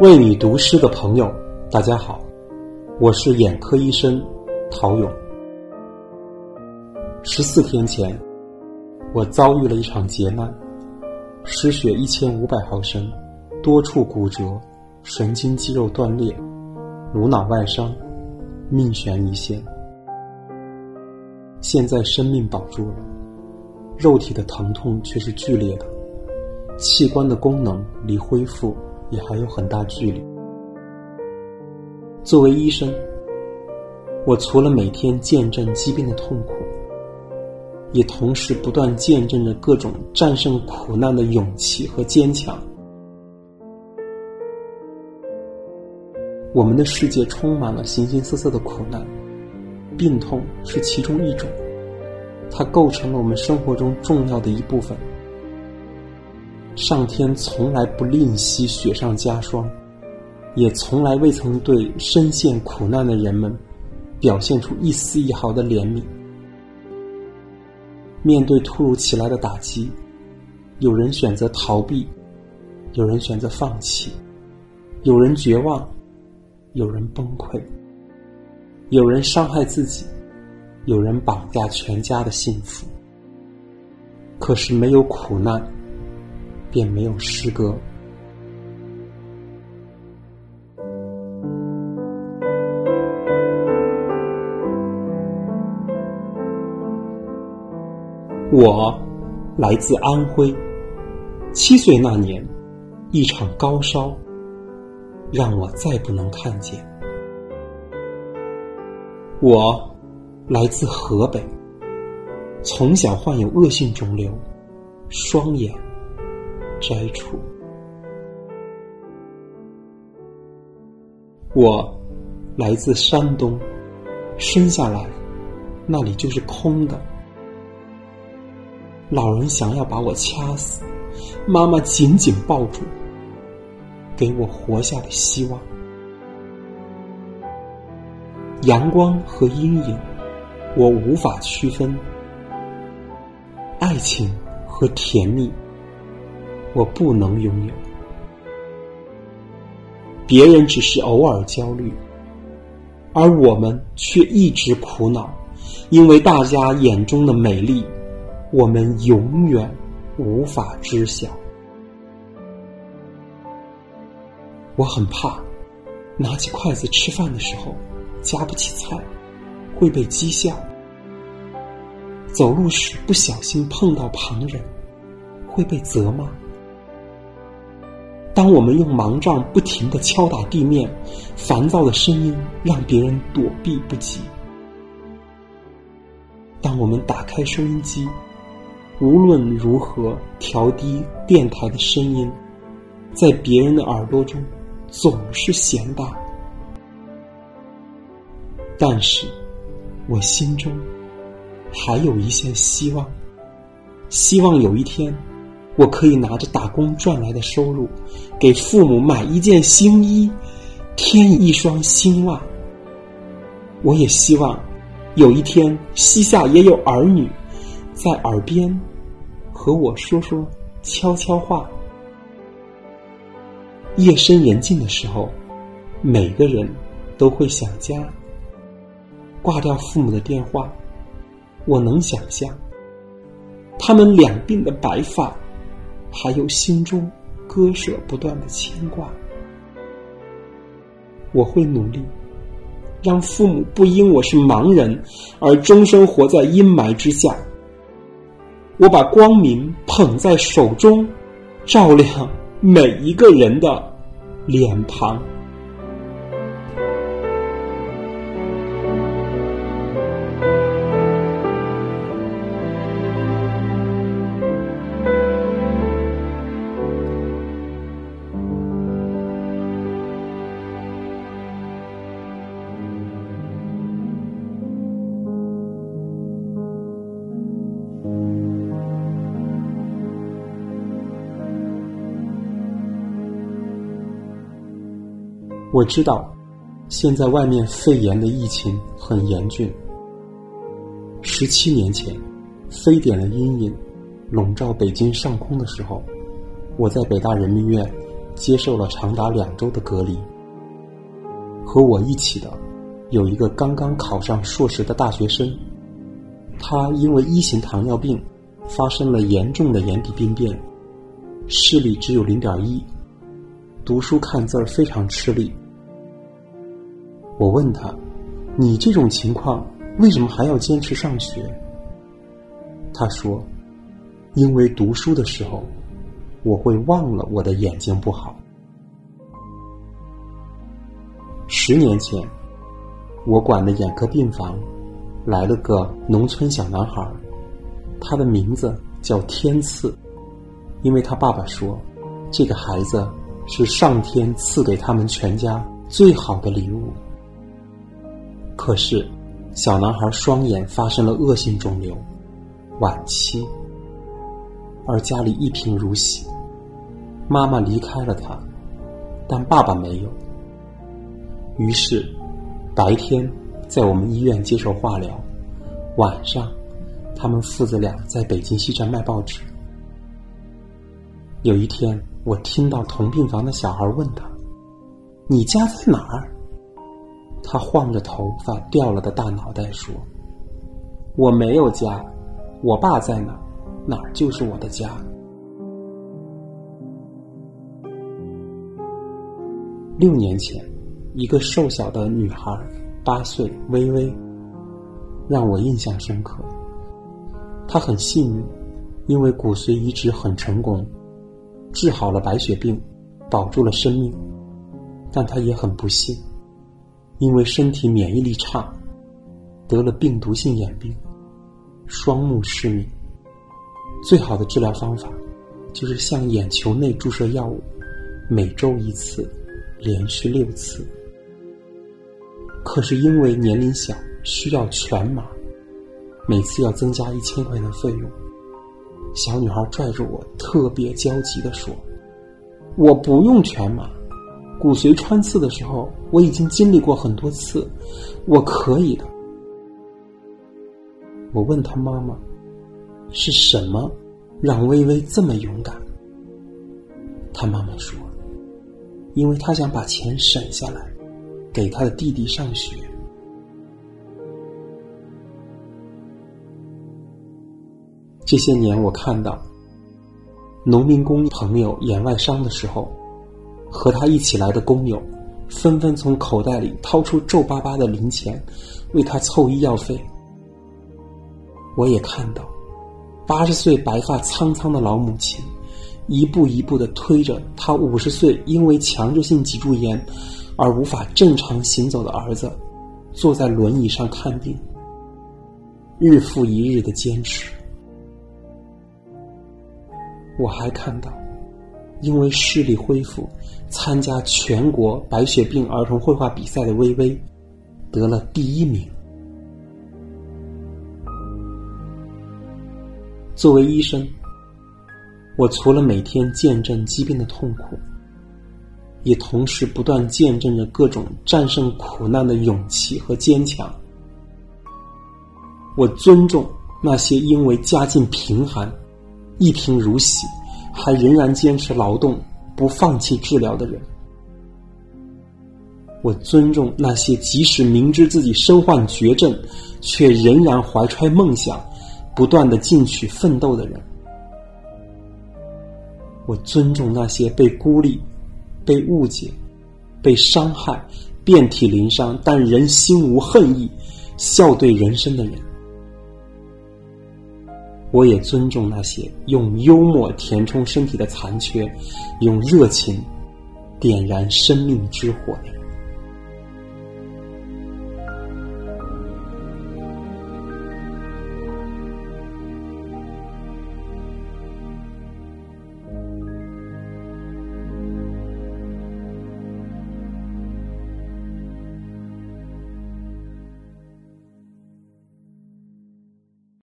为你读诗的朋友，大家好，我是眼科医生陶勇。十四天前，我遭遇了一场劫难，失血一千五百毫升，多处骨折，神经肌肉断裂，颅脑外伤，命悬一线。现在生命保住了，肉体的疼痛却是剧烈的，器官的功能离恢复。也还有很大距离。作为医生，我除了每天见证疾病的痛苦，也同时不断见证着各种战胜苦难的勇气和坚强。我们的世界充满了形形色色的苦难，病痛是其中一种，它构成了我们生活中重要的一部分。上天从来不吝惜雪上加霜，也从来未曾对深陷苦难的人们表现出一丝一毫的怜悯。面对突如其来的打击，有人选择逃避，有人选择放弃，有人绝望，有人崩溃，有人伤害自己，有人绑架全家的幸福。可是没有苦难。便没有诗歌。我来自安徽，七岁那年，一场高烧让我再不能看见。我来自河北，从小患有恶性肿瘤，双眼。摘除。我来自山东，生下来那里就是空的。老人想要把我掐死，妈妈紧紧抱住，给我活下的希望。阳光和阴影，我无法区分；爱情和甜蜜。我不能拥有，别人只是偶尔焦虑，而我们却一直苦恼，因为大家眼中的美丽，我们永远无法知晓。我很怕，拿起筷子吃饭的时候夹不起菜，会被讥笑；走路时不小心碰到旁人，会被责骂。当我们用盲杖不停的敲打地面，烦躁的声音让别人躲避不及；当我们打开收音机，无论如何调低电台的声音，在别人的耳朵中总是嫌大。但是，我心中还有一线希望，希望有一天。我可以拿着打工赚来的收入，给父母买一件新衣，添一双新袜。我也希望有一天膝下也有儿女，在耳边和我说说悄悄话。夜深人静的时候，每个人都会想家。挂掉父母的电话，我能想象他们两鬓的白发。还有心中割舍不断的牵挂，我会努力，让父母不因我是盲人而终生活在阴霾之下。我把光明捧在手中，照亮每一个人的脸庞。我知道，现在外面肺炎的疫情很严峻。十七年前，非典的阴影笼罩北京上空的时候，我在北大人民医院接受了长达两周的隔离。和我一起的有一个刚刚考上硕士的大学生，他因为一型糖尿病发生了严重的眼底病变，视力只有零点一，读书看字儿非常吃力。我问他：“你这种情况为什么还要坚持上学？”他说：“因为读书的时候，我会忘了我的眼睛不好。”十年前，我管的眼科病房来了个农村小男孩，他的名字叫天赐，因为他爸爸说，这个孩子是上天赐给他们全家最好的礼物。可是，小男孩双眼发生了恶性肿瘤，晚期，而家里一贫如洗，妈妈离开了他，但爸爸没有。于是，白天在我们医院接受化疗，晚上，他们父子俩在北京西站卖报纸。有一天，我听到同病房的小孩问他：“你家在哪儿？”他晃着头发掉了的大脑袋说：“我没有家，我爸在哪，哪儿就是我的家。”六年前。一个瘦小的女孩，八岁，微微，让我印象深刻。她很幸运，因为骨髓移植很成功，治好了白血病，保住了生命。但他也很不幸，因为身体免疫力差，得了病毒性眼病，双目失明。最好的治疗方法，就是向眼球内注射药物，每周一次，连续六次。可是因为年龄小，需要全麻，每次要增加一千块的费用。小女孩拽着我，特别焦急的说：“我不用全麻，骨髓穿刺的时候我已经经历过很多次，我可以的。”我问她妈妈：“是什么让微微这么勇敢？”她妈妈说：“因为她想把钱省下来。”给他的弟弟上学。这些年，我看到农民工朋友演外伤的时候，和他一起来的工友纷纷从口袋里掏出皱巴巴的零钱，为他凑医药费。我也看到八十岁白发苍苍的老母亲，一步一步的推着他五十岁因为强制性脊柱炎。而无法正常行走的儿子，坐在轮椅上看病，日复一日的坚持。我还看到，因为视力恢复，参加全国白血病儿童绘画比赛的微微，得了第一名。作为医生，我除了每天见证疾病的痛苦。也同时不断见证着各种战胜苦难的勇气和坚强。我尊重那些因为家境贫寒、一贫如洗，还仍然坚持劳动、不放弃治疗的人。我尊重那些即使明知自己身患绝症，却仍然怀揣梦想、不断的进取奋斗的人。我尊重那些被孤立。被误解、被伤害、遍体鳞伤，但人心无恨意、笑对人生的人。我也尊重那些用幽默填充身体的残缺，用热情点燃生命之火的人。